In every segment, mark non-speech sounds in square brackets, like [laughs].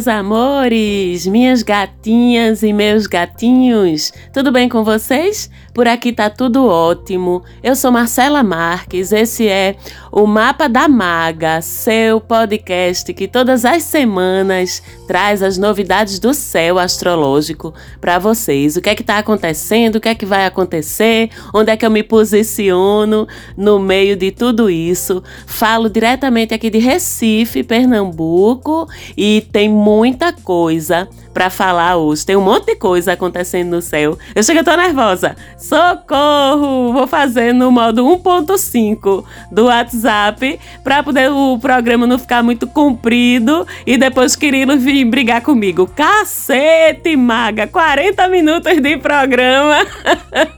Meus amores, minhas gatinhas e meus gatinhos, tudo bem com vocês? Por aqui tá tudo ótimo. Eu sou Marcela Marques, esse é o Mapa da Maga, seu podcast que todas as semanas traz as novidades do céu astrológico para vocês. O que é que tá acontecendo, o que é que vai acontecer, onde é que eu me posiciono no meio de tudo isso. Falo diretamente aqui de Recife, Pernambuco e tem muita coisa para falar hoje. Tem um monte de coisa acontecendo no céu. Eu chego, eu tô nervosa. Socorro! Vou fazer no modo 1.5 do WhatsApp para poder o programa não ficar muito comprido e depois Quirilo vir brigar comigo. Cacete, maga! 40 minutos de programa.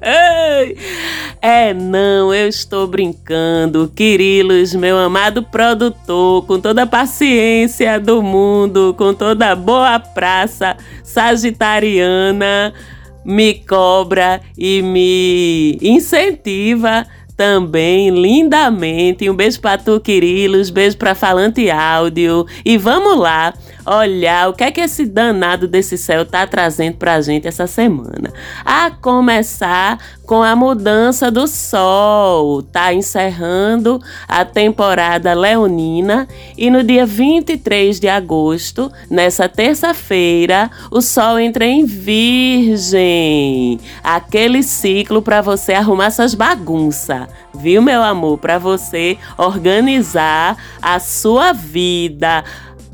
[laughs] é, não, eu estou brincando. Quirilos, meu amado produtor, com toda a paciência do mundo, com toda a boa praça sagitariana me cobra e me incentiva também lindamente. Um beijo para tu, Quirilos, beijo para Falante Áudio. E vamos lá olhar o que é que esse danado desse céu tá trazendo pra gente essa semana. A começar com a mudança do sol, tá encerrando a temporada leonina e no dia 23 de agosto, nessa terça-feira, o sol entra em Virgem. Aquele ciclo para você arrumar suas bagunças, viu, meu amor? Para você organizar a sua vida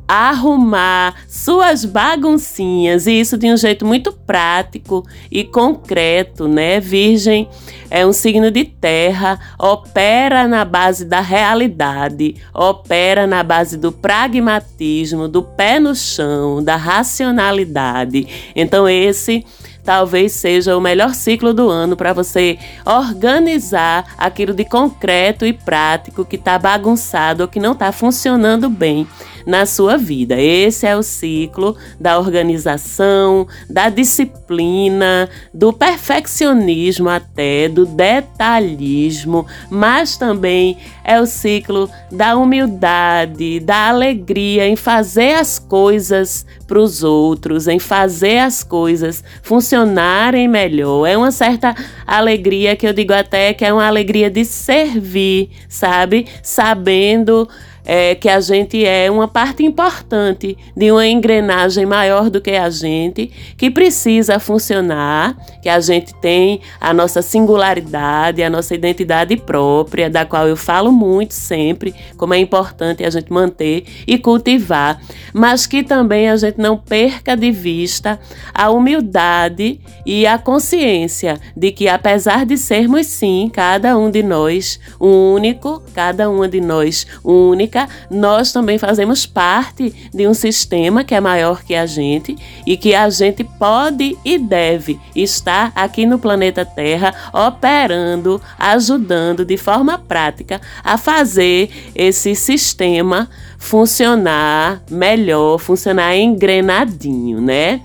arrumar suas baguncinhas e isso de um jeito muito prático e concreto, né? Virgem é um signo de terra, opera na base da realidade, opera na base do pragmatismo, do pé no chão, da racionalidade. Então esse talvez seja o melhor ciclo do ano para você organizar aquilo de concreto e prático que está bagunçado ou que não está funcionando bem na sua vida. Esse é o ciclo da organização, da disciplina, do perfeccionismo até, do detalhismo, mas também é o ciclo da humildade, da alegria em fazer as coisas para os outros, em fazer as coisas funcionarem melhor. É uma certa alegria que eu digo até que é uma alegria de servir, sabe? Sabendo é, que a gente é uma parte importante de uma engrenagem maior do que a gente, que precisa funcionar, que a gente tem a nossa singularidade, a nossa identidade própria, da qual eu falo muito sempre, como é importante a gente manter e cultivar, mas que também a gente não perca de vista a humildade e a consciência de que, apesar de sermos sim, cada um de nós único, cada uma de nós única, nós também fazemos parte de um sistema que é maior que a gente e que a gente pode e deve estar aqui no planeta Terra operando, ajudando de forma prática a fazer esse sistema funcionar melhor, funcionar engrenadinho, né?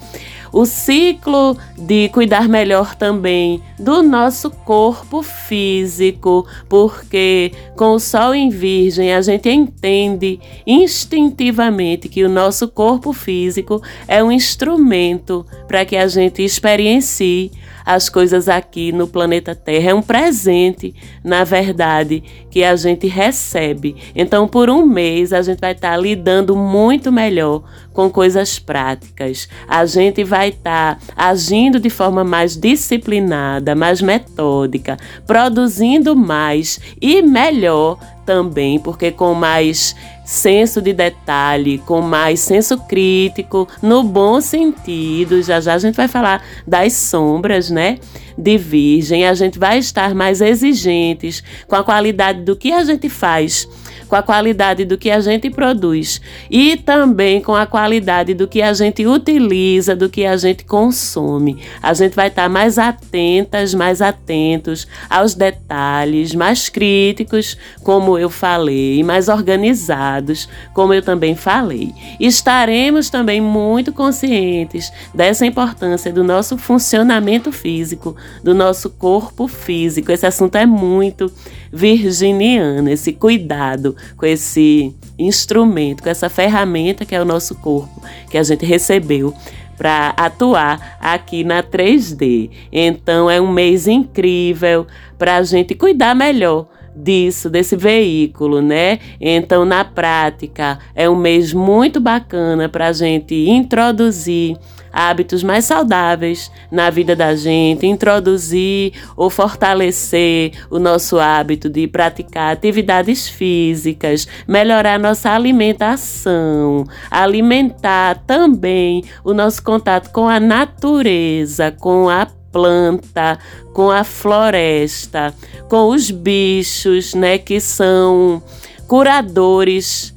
O ciclo de cuidar melhor também do nosso corpo físico, porque com o sol em virgem a gente entende instintivamente que o nosso corpo físico é um instrumento para que a gente experiencie as coisas aqui no planeta Terra. É um presente, na verdade, que a gente recebe. Então, por um mês, a gente vai estar tá lidando muito melhor com coisas práticas. A gente vai estar tá agindo de forma mais disciplinada, mais metódica, produzindo mais e melhor também, porque com mais senso de detalhe, com mais senso crítico, no bom sentido. Já já a gente vai falar das sombras, né? De Virgem, a gente vai estar mais exigentes com a qualidade do que a gente faz com a qualidade do que a gente produz e também com a qualidade do que a gente utiliza, do que a gente consome. A gente vai estar mais atentas, mais atentos aos detalhes, mais críticos, como eu falei, mais organizados, como eu também falei. Estaremos também muito conscientes dessa importância do nosso funcionamento físico, do nosso corpo físico. Esse assunto é muito virginiano, esse cuidado com esse instrumento, com essa ferramenta que é o nosso corpo, que a gente recebeu para atuar aqui na 3D. Então é um mês incrível para a gente cuidar melhor disso, desse veículo, né? Então, na prática, é um mês muito bacana para a gente introduzir hábitos mais saudáveis na vida da gente, introduzir ou fortalecer o nosso hábito de praticar atividades físicas, melhorar nossa alimentação, alimentar também o nosso contato com a natureza, com a planta, com a floresta, com os bichos, né, que são curadores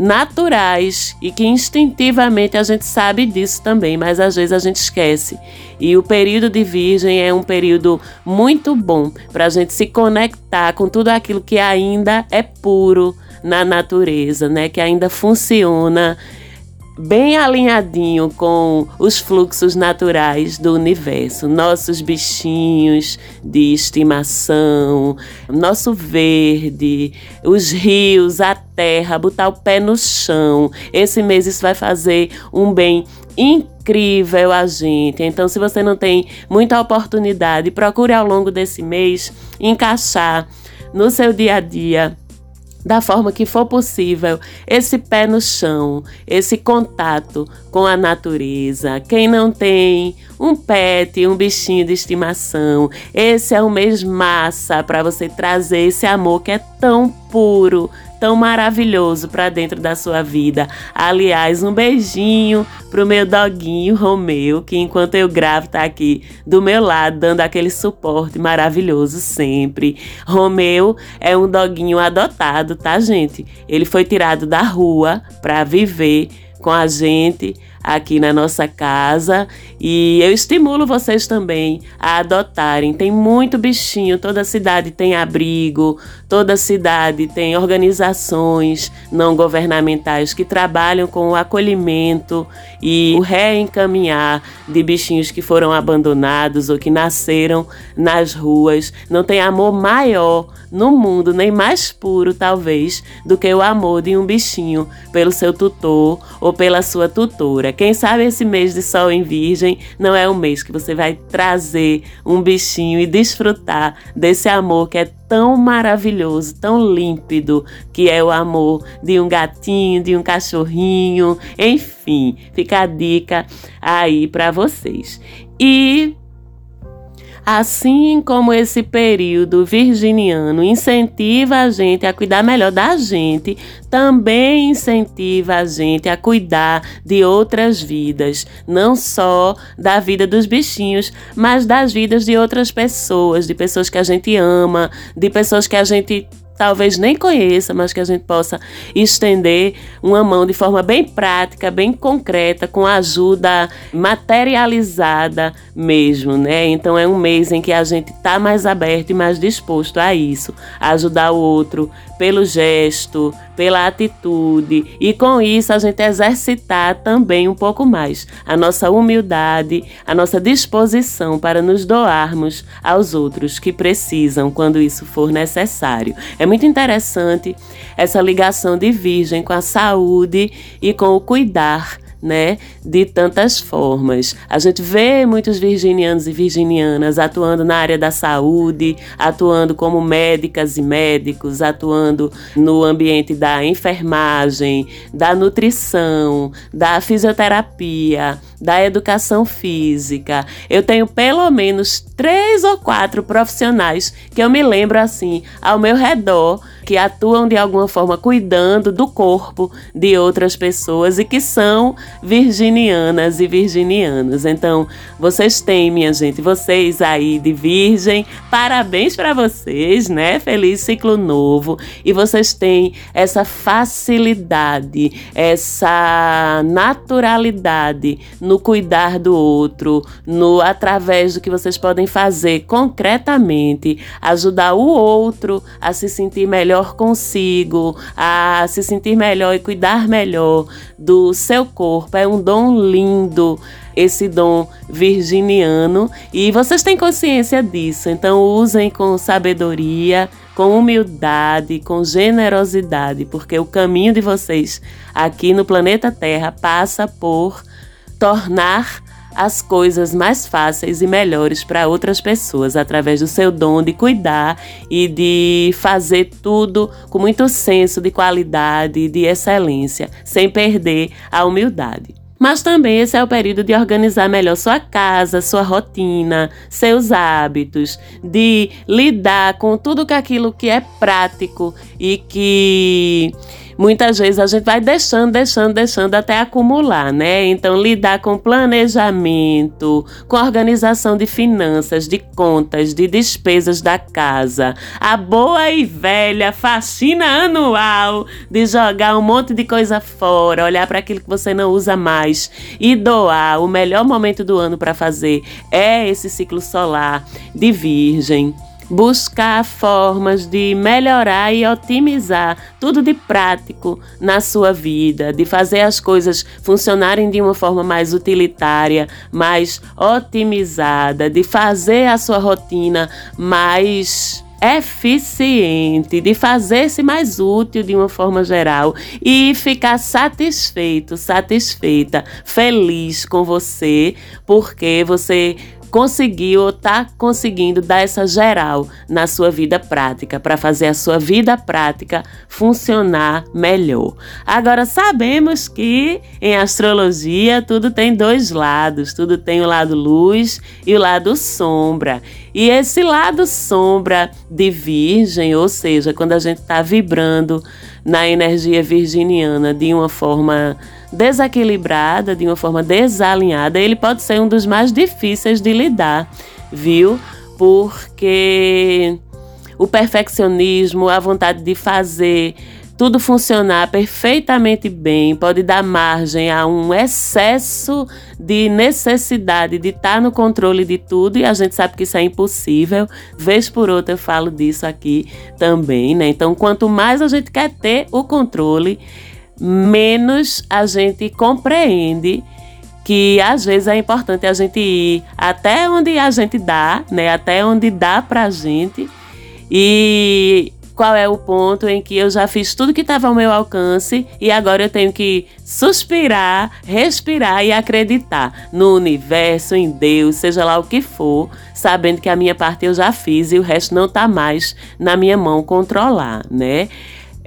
naturais e que instintivamente a gente sabe disso também, mas às vezes a gente esquece. E o período de Virgem é um período muito bom para a gente se conectar com tudo aquilo que ainda é puro na natureza, né? Que ainda funciona bem alinhadinho com os fluxos naturais do universo. Nossos bichinhos de estimação, nosso verde, os rios, a terra, botar o pé no chão. Esse mês isso vai fazer um bem incrível a gente. Então, se você não tem muita oportunidade, procure ao longo desse mês encaixar no seu dia a dia da forma que for possível, esse pé no chão, esse contato com a natureza. Quem não tem um pet, um bichinho de estimação, esse é um mês massa para você trazer esse amor que é tão puro, tão maravilhoso para dentro da sua vida. Aliás, um beijinho pro meu doguinho Romeu, que enquanto eu gravo tá aqui do meu lado, dando aquele suporte maravilhoso sempre. Romeu é um doguinho adotado, tá, gente? Ele foi tirado da rua para viver com a gente aqui na nossa casa e eu estimulo vocês também a adotarem. Tem muito bichinho, toda cidade tem abrigo, toda cidade tem organizações não governamentais que trabalham com o acolhimento e o reencaminhar de bichinhos que foram abandonados ou que nasceram nas ruas. Não tem amor maior no mundo, nem mais puro talvez, do que o amor de um bichinho pelo seu tutor ou pela sua tutora. Quem sabe esse mês de sol em virgem não é um mês que você vai trazer um bichinho e desfrutar desse amor que é tão maravilhoso, tão límpido, que é o amor de um gatinho, de um cachorrinho, enfim, fica a dica aí para vocês. E Assim como esse período virginiano incentiva a gente a cuidar melhor da gente, também incentiva a gente a cuidar de outras vidas, não só da vida dos bichinhos, mas das vidas de outras pessoas, de pessoas que a gente ama, de pessoas que a gente talvez nem conheça, mas que a gente possa estender uma mão de forma bem prática, bem concreta, com ajuda materializada mesmo, né? Então é um mês em que a gente está mais aberto e mais disposto a isso, a ajudar o outro pelo gesto, pela atitude e com isso a gente exercitar também um pouco mais a nossa humildade, a nossa disposição para nos doarmos aos outros que precisam quando isso for necessário. É muito interessante essa ligação de Virgem com a saúde e com o cuidar né, de tantas formas. A gente vê muitos virginianos e virginianas atuando na área da saúde, atuando como médicas e médicos, atuando no ambiente da enfermagem, da nutrição, da fisioterapia, da educação física. Eu tenho pelo menos três ou quatro profissionais que eu me lembro assim ao meu redor que atuam de alguma forma cuidando do corpo de outras pessoas e que são virginianas e virginianos. Então, vocês têm, minha gente, vocês aí de virgem, parabéns para vocês, né? Feliz ciclo novo. E vocês têm essa facilidade, essa naturalidade no cuidar do outro, no através do que vocês podem fazer concretamente, ajudar o outro a se sentir melhor consigo, a se sentir melhor e cuidar melhor do seu corpo. É um dom lindo esse dom virginiano e vocês têm consciência disso, então usem com sabedoria, com humildade, com generosidade, porque o caminho de vocês aqui no planeta Terra passa por tornar as coisas mais fáceis e melhores para outras pessoas através do seu dom de cuidar e de fazer tudo com muito senso de qualidade e de excelência, sem perder a humildade. Mas também esse é o período de organizar melhor sua casa, sua rotina, seus hábitos, de lidar com tudo aquilo que é prático e que muitas vezes a gente vai deixando, deixando, deixando até acumular, né? Então, lidar com planejamento, com organização de finanças, de contas, de despesas da casa, a boa e velha faxina anual de jogar um monte de coisa fora, olhar para aquilo que você não usa mais e doar. O melhor momento do ano para fazer é esse ciclo solar de Virgem buscar formas de melhorar e otimizar tudo de prático na sua vida, de fazer as coisas funcionarem de uma forma mais utilitária, mais otimizada, de fazer a sua rotina mais eficiente, de fazer-se mais útil de uma forma geral e ficar satisfeito, satisfeita, feliz com você, porque você conseguiu ou está conseguindo dar essa geral na sua vida prática, para fazer a sua vida prática funcionar melhor. Agora, sabemos que em astrologia tudo tem dois lados, tudo tem o lado luz e o lado sombra. E esse lado sombra de Virgem, ou seja, quando a gente está vibrando na energia virginiana de uma forma desequilibrada, de uma forma desalinhada, ele pode ser um dos mais difíceis de lidar, viu? Porque o perfeccionismo, a vontade de fazer tudo funcionar perfeitamente bem pode dar margem a um excesso de necessidade de estar no controle de tudo e a gente sabe que isso é impossível. Vez por outra eu falo disso aqui também, né? Então, quanto mais a gente quer ter o controle, menos a gente compreende que às vezes é importante a gente ir até onde a gente dá, né? Até onde dá pra gente. E qual é o ponto em que eu já fiz tudo que estava ao meu alcance e agora eu tenho que suspirar, respirar e acreditar no universo, em Deus, seja lá o que for, sabendo que a minha parte eu já fiz e o resto não está mais na minha mão controlar, né?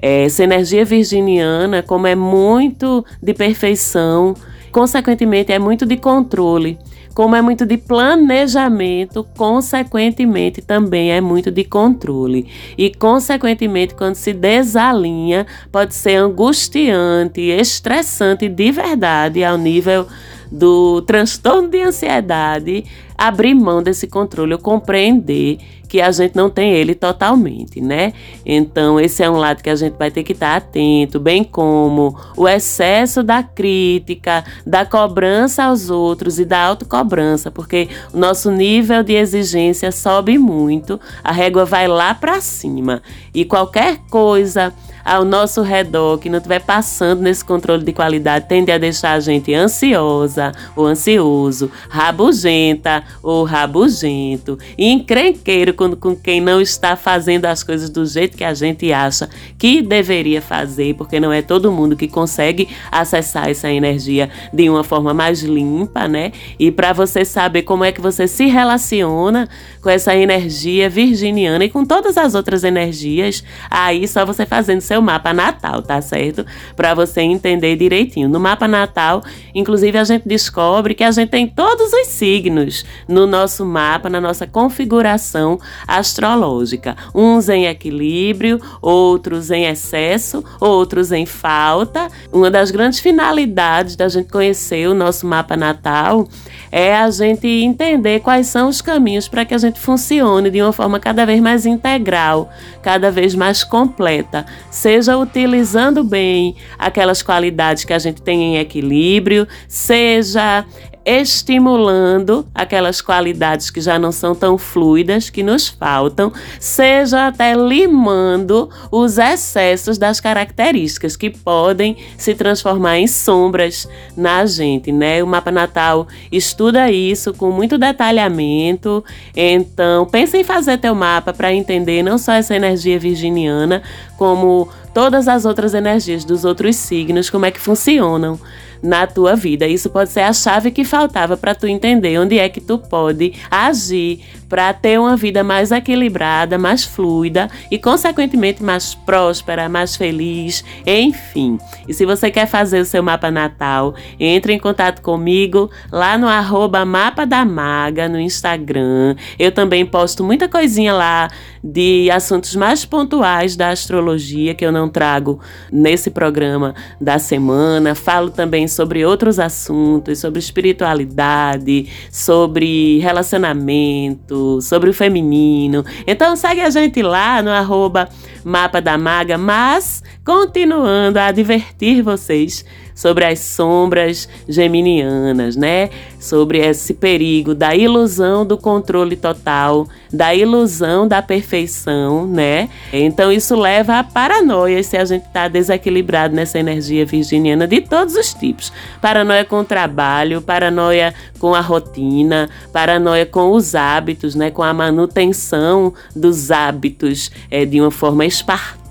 Essa energia virginiana, como é muito de perfeição, consequentemente é muito de controle. Como é muito de planejamento, consequentemente também é muito de controle. E, consequentemente, quando se desalinha, pode ser angustiante, estressante de verdade ao nível do transtorno de ansiedade, abrir mão desse controle, ou compreender que a gente não tem ele totalmente, né? Então, esse é um lado que a gente vai ter que estar atento, bem como o excesso da crítica, da cobrança aos outros e da autocobrança, porque o nosso nível de exigência sobe muito, a régua vai lá para cima e qualquer coisa ao nosso redor que não estiver passando nesse controle de qualidade tende a deixar a gente ansiosa ou ansioso, rabugenta ou rabugento, e encrenqueiro com, com quem não está fazendo as coisas do jeito que a gente acha que deveria fazer, porque não é todo mundo que consegue acessar essa energia de uma forma mais limpa, né? E para você saber como é que você se relaciona com essa energia virginiana e com todas as outras energias, aí só você fazendo seu mapa natal, tá certo? Para você entender direitinho. No mapa natal, inclusive, a gente descobre que a gente tem todos os signos no nosso mapa, na nossa configuração astrológica. Uns em equilíbrio, outros em excesso, outros em falta. Uma das grandes finalidades da gente conhecer o nosso mapa natal é a gente entender quais são os caminhos para que a gente funcione de uma forma cada vez mais integral, cada vez mais completa, seja utilizando bem aquelas qualidades que a gente tem em equilíbrio, seja estimulando aquelas qualidades que já não são tão fluidas, que nos faltam, seja até limando os excessos das características que podem se transformar em sombras na gente, né? O mapa natal estuda isso com muito detalhamento. Então, pense em fazer teu mapa para entender não só essa energia virginiana, como todas as outras energias dos outros signos, como é que funcionam na tua vida. Isso pode ser a chave que faltava para tu entender onde é que tu pode agir para ter uma vida mais equilibrada, mais fluida e, consequentemente, mais próspera, mais feliz, enfim. E se você quer fazer o seu mapa natal, entre em contato comigo lá no arroba no Instagram. Eu também posto muita coisinha lá de assuntos mais pontuais da astrologia que eu não trago nesse programa da semana. Falo também sobre outros assuntos, sobre espiritualidade, sobre relacionamento, sobre o feminino. Então segue a gente lá no arroba Mapa da Maga, mas continuando a divertir vocês sobre as sombras geminianas, né? Sobre esse perigo da ilusão do controle total, da ilusão da perfeição, né? Então isso leva a paranoia se a gente está desequilibrado nessa energia virginiana de todos os tipos. Paranoia com o trabalho, paranoia com a rotina, paranoia com os hábitos, né? Com a manutenção dos hábitos é, de uma forma espartana,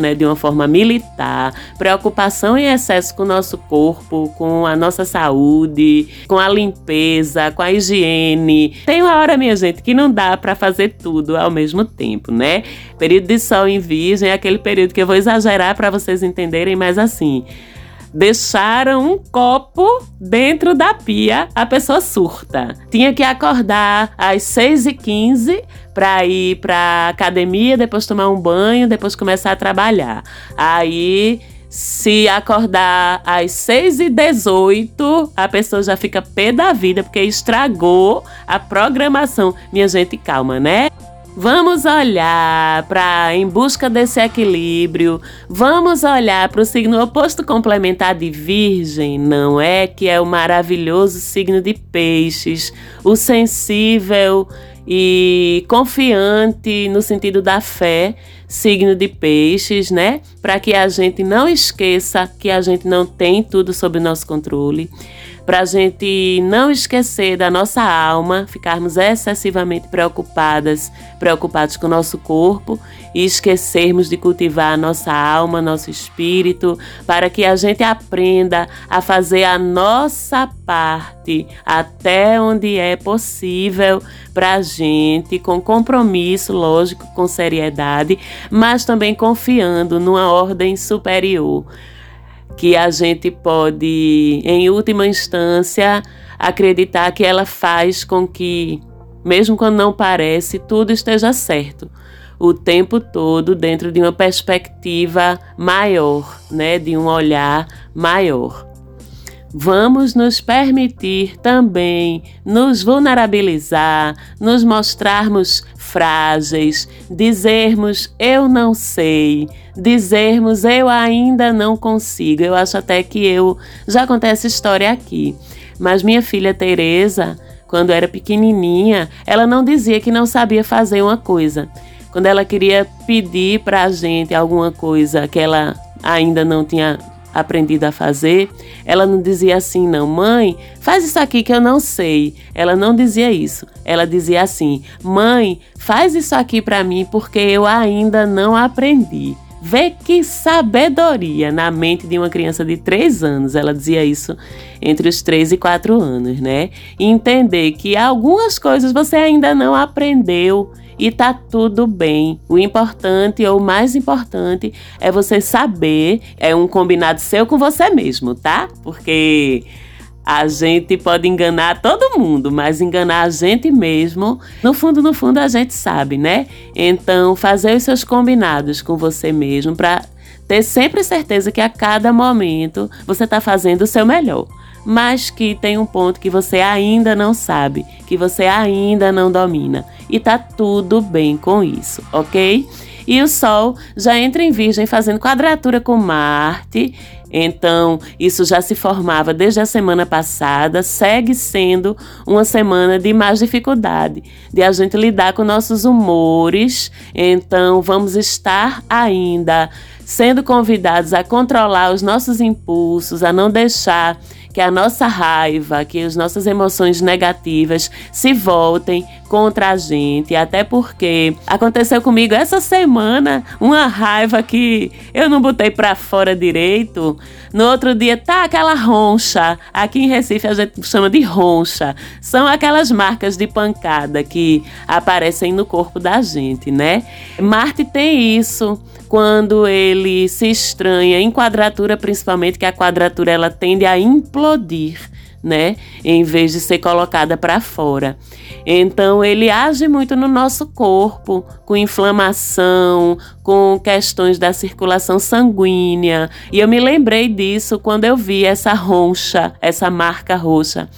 né, de uma forma militar, preocupação em excesso com o nosso corpo, com a nossa saúde, com a limpeza, com a higiene. Tem uma hora, minha gente, que não dá para fazer tudo ao mesmo tempo, né? Período de sol em virgem é aquele período que eu vou exagerar para vocês entenderem, mas assim, deixaram um copo dentro da pia, a pessoa surta. Tinha que acordar às 6h15 para ir para academia, depois tomar um banho, depois começar a trabalhar. Aí se acordar às 6h18, a pessoa já fica pé da vida porque estragou a programação. Minha gente, calma, né? Vamos olhar para em busca desse equilíbrio. Vamos olhar para o signo oposto complementar de Virgem, não é? Que é o maravilhoso signo de Peixes, o sensível e confiante no sentido da fé, signo de Peixes, né? Para que a gente não esqueça que a gente não tem tudo sob nosso controle para a gente não esquecer da nossa alma, ficarmos excessivamente preocupadas, preocupados com o nosso corpo e esquecermos de cultivar a nossa alma, nosso espírito, para que a gente aprenda a fazer a nossa parte até onde é possível para a gente, com compromisso, lógico, com seriedade, mas também confiando numa ordem superior que a gente pode, em última instância, acreditar que ela faz com que, mesmo quando não parece, tudo esteja certo o tempo todo dentro de uma perspectiva maior, né, de um olhar maior. Vamos nos permitir também nos vulnerabilizar, nos mostrarmos frágeis, dizermos eu não sei, dizermos eu ainda não consigo. Eu acho até que eu já contei essa história aqui. Mas minha filha Teresa, quando era pequenininha, ela não dizia que não sabia fazer uma coisa. Quando ela queria pedir para a gente alguma coisa que ela ainda não tinha aprendido a fazer, ela não dizia assim, não, mãe, faz isso aqui que eu não sei. Ela não dizia isso. Ela dizia assim, mãe, faz isso aqui para mim porque eu ainda não aprendi. Vê que sabedoria na mente de uma criança de 3 anos. Ela dizia isso entre os 3 e 4 anos, né? E entender que algumas coisas você ainda não aprendeu e tá tudo bem. O importante ou o mais importante é você saber, é um combinado seu com você mesmo, tá? Porque a gente pode enganar todo mundo, mas enganar a gente mesmo, no fundo, no fundo, a gente sabe, né? Então, fazer os seus combinados com você mesmo para ter sempre certeza que a cada momento você está fazendo o seu melhor mas que tem um ponto que você ainda não sabe, que você ainda não domina. E tá tudo bem com isso, ok? E o Sol já entra em Virgem fazendo quadratura com Marte então, isso já se formava desde a semana passada, segue sendo uma semana de mais dificuldade, de a gente lidar com nossos humores. Então, vamos estar ainda sendo convidados a controlar os nossos impulsos, a não deixar que a nossa raiva, que as nossas emoções negativas se voltem contra a gente, até porque aconteceu comigo essa semana uma raiva que eu não botei para fora direito. No outro dia tá aquela roncha. Aqui em Recife a gente chama de roncha. São aquelas marcas de pancada que aparecem no corpo da gente, né? Marte tem isso quando ele se estranha em quadratura, principalmente que a quadratura ela tende a implodir né? Em vez de ser colocada para fora. Então ele age muito no nosso corpo, com inflamação, com questões da circulação sanguínea. E eu me lembrei disso quando eu vi essa roncha, essa marca roxa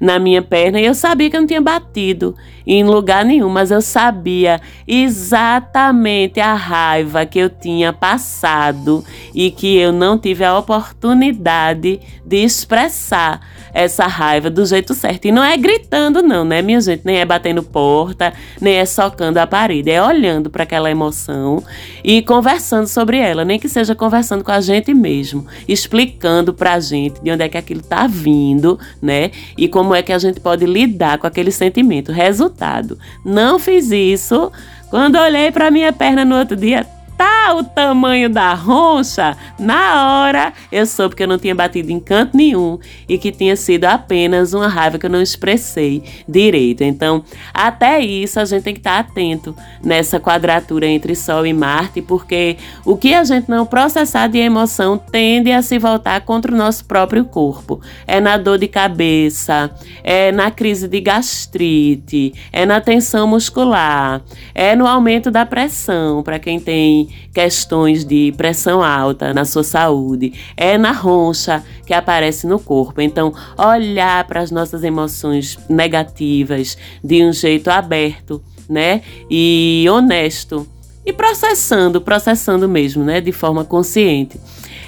na minha perna e eu sabia que eu não tinha batido em lugar nenhum, mas eu sabia exatamente a raiva que eu tinha passado e que eu não tive a oportunidade de expressar essa raiva do jeito certo. E não é gritando, não, né, minha gente? Nem é batendo porta, nem é socando a parede. É olhando para aquela emoção e conversando sobre ela, nem que seja conversando com a gente mesmo, explicando pra gente de onde é que aquilo tá vindo, né? E como é que a gente pode lidar com aquele sentimento. Resultado: não fiz isso. Quando olhei para minha perna no outro dia, tá o tamanho da roncha, na hora eu soube que eu não tinha batido em canto nenhum e que tinha sido apenas uma raiva que eu não expressei direito. Então, até isso a gente tem que estar atento nessa quadratura entre Sol e Marte, porque o que a gente não processar de emoção tende a se voltar contra o nosso próprio corpo. É na dor de cabeça, é na crise de gastrite, é na tensão muscular, é no aumento da pressão para quem tem questões de pressão alta na sua saúde, é na roncha que aparece no corpo. Então, olhar para as nossas emoções negativas de um jeito aberto, né? E honesto. E processando, processando mesmo, né? De forma consciente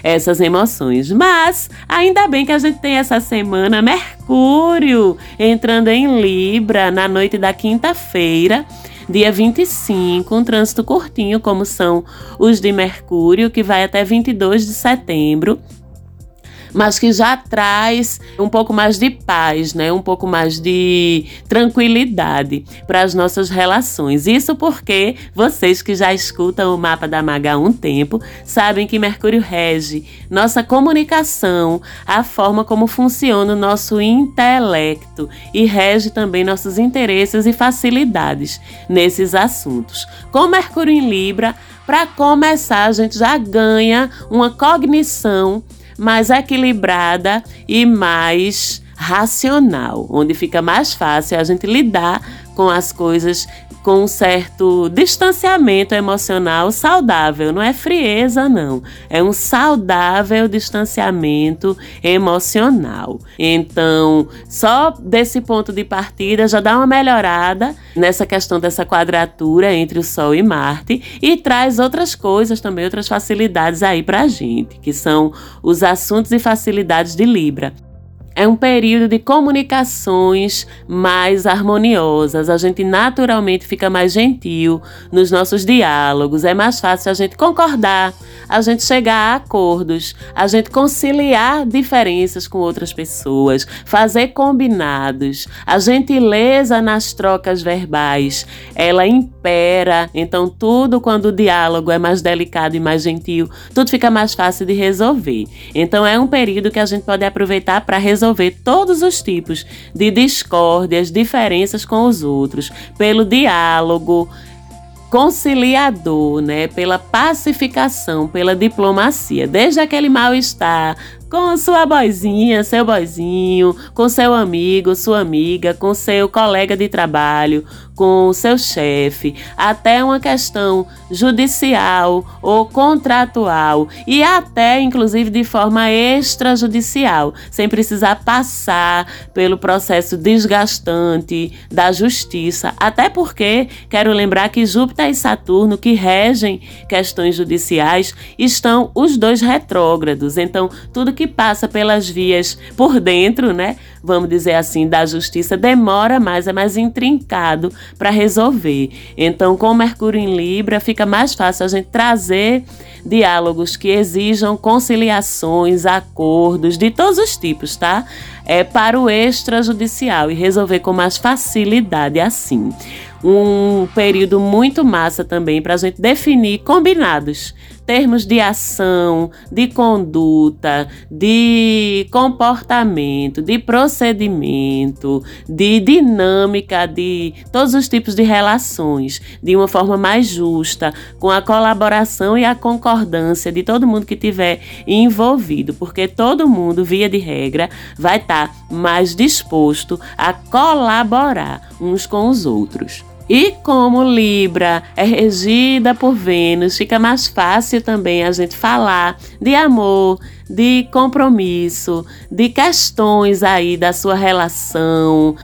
essas emoções. Mas ainda bem que a gente tem essa semana Mercúrio entrando em Libra na noite da quinta-feira dia 25, um trânsito curtinho, como são os de Mercúrio, que vai até 22 de setembro mas que já traz um pouco mais de paz, né? Um pouco mais de tranquilidade para as nossas relações. Isso porque vocês que já escutam o mapa da Maga há um tempo sabem que Mercúrio rege nossa comunicação, a forma como funciona o nosso intelecto e rege também nossos interesses e facilidades nesses assuntos. Com Mercúrio em Libra, para começar, a gente já ganha uma cognição mais equilibrada e mais racional, onde fica mais fácil a gente lidar com as coisas com um certo distanciamento emocional saudável. Não é frieza, não. É um saudável distanciamento emocional. Então, só desse ponto de partida já dá uma melhorada nessa questão dessa quadratura entre o Sol e Marte e traz outras coisas também, outras facilidades aí pra gente, que são os assuntos e facilidades de Libra é um período de comunicações mais harmoniosas. A gente naturalmente fica mais gentil nos nossos diálogos. É mais fácil a gente concordar, a gente chegar a acordos, a gente conciliar diferenças com outras pessoas, fazer combinados. A gentileza nas trocas verbais, ela impera. Então, tudo quando o diálogo é mais delicado e mais gentil, tudo fica mais fácil de resolver. Então, é um período que a gente pode aproveitar para resolver resolver todos os tipos de discórdias, diferenças com os outros, pelo diálogo conciliador, né, pela pacificação, pela diplomacia, desde aquele mal-estar com sua boizinha, seu boizinho, com seu amigo, sua amiga, com seu colega de trabalho, com o seu chefe, até uma questão judicial ou contratual e até inclusive de forma extrajudicial, sem precisar passar pelo processo desgastante da justiça. Até porque quero lembrar que Júpiter e Saturno, que regem questões judiciais, estão os dois retrógrados. Então, tudo que passa pelas vias por dentro, né, vamos dizer assim, da justiça demora mais, é mais intrincado para resolver. Então, com Mercúrio em Libra, fica mais fácil a gente trazer diálogos que exijam conciliações, acordos de todos os tipos, tá? É para o extrajudicial e resolver com mais facilidade assim um período muito massa também para a gente definir combinados termos de ação, de conduta, de comportamento, de procedimento, de dinâmica, de todos os tipos de relações, de uma forma mais justa, com a colaboração e a concordância de todo mundo que tiver envolvido, porque todo mundo, via de regra, vai estar tá mais disposto a colaborar uns com os outros. E como Libra é regida por Vênus, fica mais fácil também a gente falar de amor, de compromisso, de questões aí da sua relação,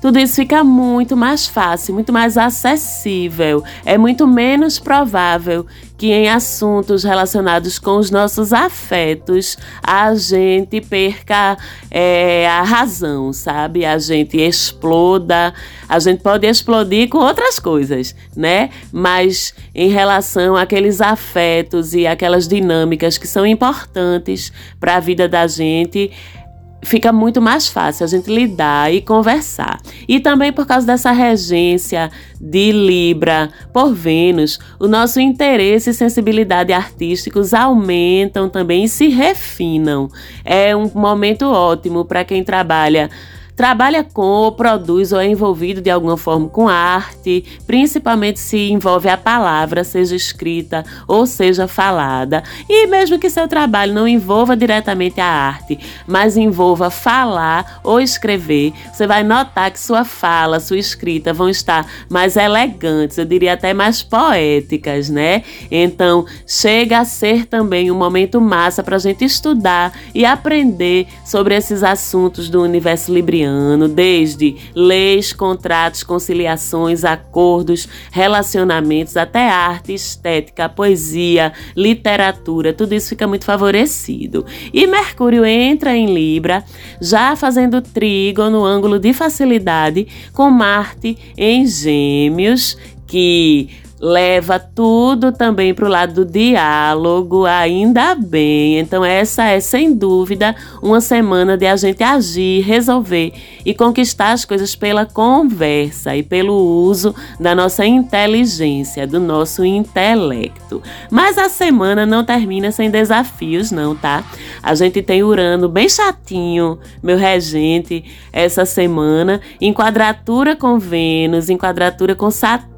tudo isso fica muito mais fácil, muito mais acessível. É muito menos provável que em assuntos relacionados com os nossos afetos a gente perca é, a razão, sabe? A gente exploda, a gente pode explodir com outras coisas, né? Mas em relação àqueles afetos e aquelas dinâmicas que são importantes para a vida da gente, fica muito mais fácil a gente lidar e conversar. E também por causa dessa regência de Libra por Vênus, o nosso interesse e sensibilidade artísticos aumentam também e se refinam. É um momento ótimo para quem trabalha trabalha com produz ou é envolvido de alguma forma com arte, principalmente se envolve a palavra, seja escrita ou seja falada. E mesmo que seu trabalho não envolva diretamente a arte, mas envolva falar ou escrever, você vai notar que sua fala, sua escrita vão estar mais elegantes, eu diria até mais poéticas, né? Então, chega a ser também um momento massa para a gente estudar e aprender sobre esses assuntos do universo libriano desde leis, contratos, conciliações, acordos, relacionamentos, até arte, estética, poesia, literatura, tudo isso fica muito favorecido. E Mercúrio entra em Libra, já fazendo trígono no ângulo de facilidade com Marte em Gêmeos, que leva tudo também para o lado do diálogo, ainda bem. Então, essa é sem dúvida uma semana de a gente agir, resolver e conquistar as coisas pela conversa e pelo uso da nossa inteligência, do nosso intelecto. Mas a semana não termina sem desafios, não, tá? A gente tem Urano bem chatinho, meu regente, essa semana, em quadratura com Vênus, em quadratura com Saturno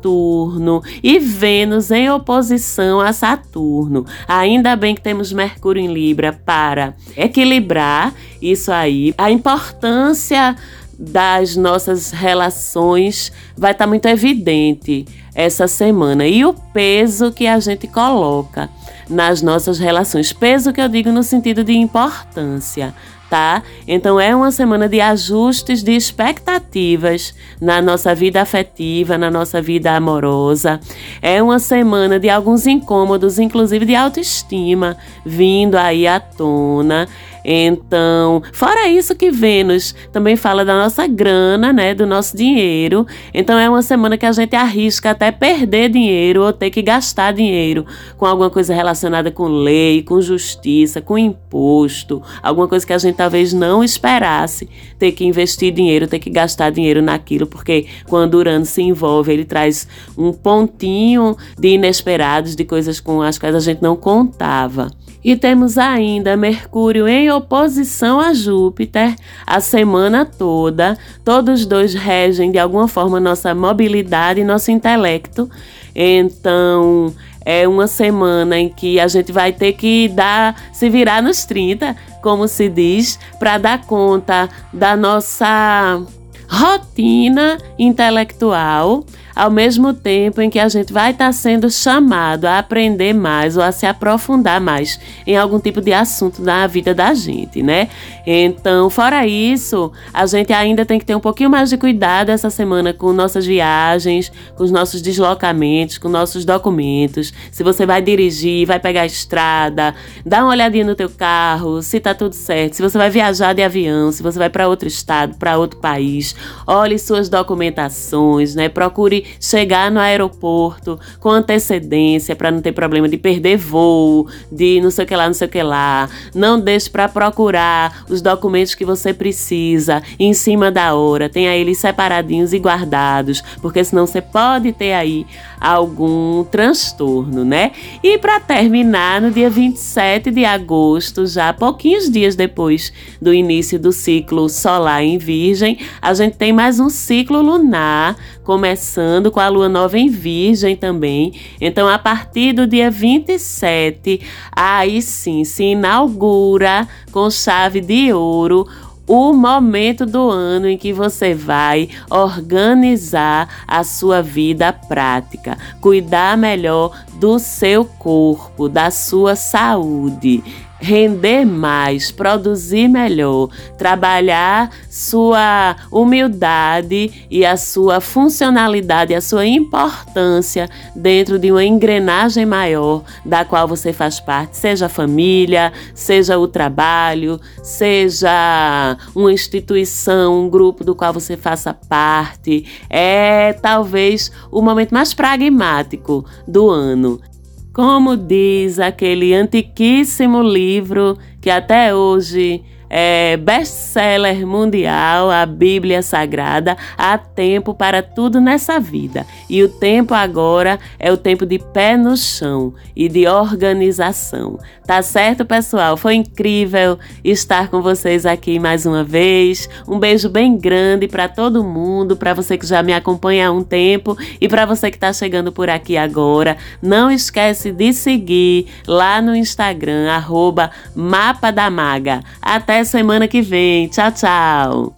e e Vênus em oposição a Saturno. Ainda bem que temos Mercúrio em Libra para equilibrar isso aí. A importância das nossas relações vai estar tá muito evidente essa semana e o peso que a gente coloca nas nossas relações. Peso que eu digo no sentido de importância tá? Então é uma semana de ajustes de expectativas na nossa vida afetiva, na nossa vida amorosa. É uma semana de alguns incômodos, inclusive de autoestima, vindo aí à tona. Então, fora isso que Vênus também fala da nossa grana, né, do nosso dinheiro. Então é uma semana que a gente arrisca até perder dinheiro ou ter que gastar dinheiro com alguma coisa relacionada com lei, com justiça, com imposto, alguma coisa que a gente talvez não esperasse ter que investir dinheiro, ter que gastar dinheiro naquilo, porque quando Urano se envolve, ele traz um pontinho de inesperados, de coisas com as quais a gente não contava. E temos ainda Mercúrio em oposição a Júpiter a semana toda. Todos dois regem de alguma forma nossa mobilidade e nosso intelecto. Então, É uma semana em que a gente vai ter que dar, se virar nos 30, como se diz, para dar conta da nossa rotina intelectual ao mesmo tempo em que a gente vai estar tá sendo chamado a aprender mais ou a se aprofundar mais em algum tipo de assunto na vida da gente, né? Então, fora isso, a gente ainda tem que ter um pouquinho mais de cuidado essa semana com nossas viagens, com os nossos deslocamentos, com nossos documentos. Se você vai dirigir, vai pegar a estrada, dá uma olhadinha no teu carro, se tá tudo certo. Se você vai viajar de avião, se você vai para outro estado, para outro país, olhe suas documentações, né? Procure chegar no aeroporto com antecedência para não ter problema de perder voo, de não sei o que lá, não sei o que lá. Não deixe para procurar os documentos que você precisa em cima da hora. Tenha eles separadinhos e guardados, porque senão você pode ter aí algum transtorno, né? E para terminar, no dia 27 de agosto, já pouquinhos dias depois do início do ciclo solar em Virgem, a gente tem mais um ciclo lunar começando com a lua nova em Virgem também. Então, a partir do dia 27, aí sim se inaugura com chave de ouro o momento do ano em que você vai organizar a sua vida prática, cuidar melhor do seu corpo, da sua saúde render mais, produzir melhor, trabalhar sua humildade e a sua funcionalidade, a sua importância dentro de uma engrenagem maior da qual você faz parte, seja a família, seja o trabalho, seja uma instituição, um grupo do qual você faça parte. É talvez o momento mais pragmático do ano. Como diz aquele antiquíssimo livro que até hoje é, best-seller mundial, a Bíblia Sagrada, há tempo para tudo nessa vida. E o tempo agora é o tempo de pé no chão e de organização. Tá certo, pessoal? Foi incrível estar com vocês aqui mais uma vez. Um beijo bem grande para todo mundo, para você que já me acompanha há um tempo e para você que está chegando por aqui agora. Não esquece de seguir lá no Instagram, arroba Mapa da Maga. Semana que vem. Tchau, tchau.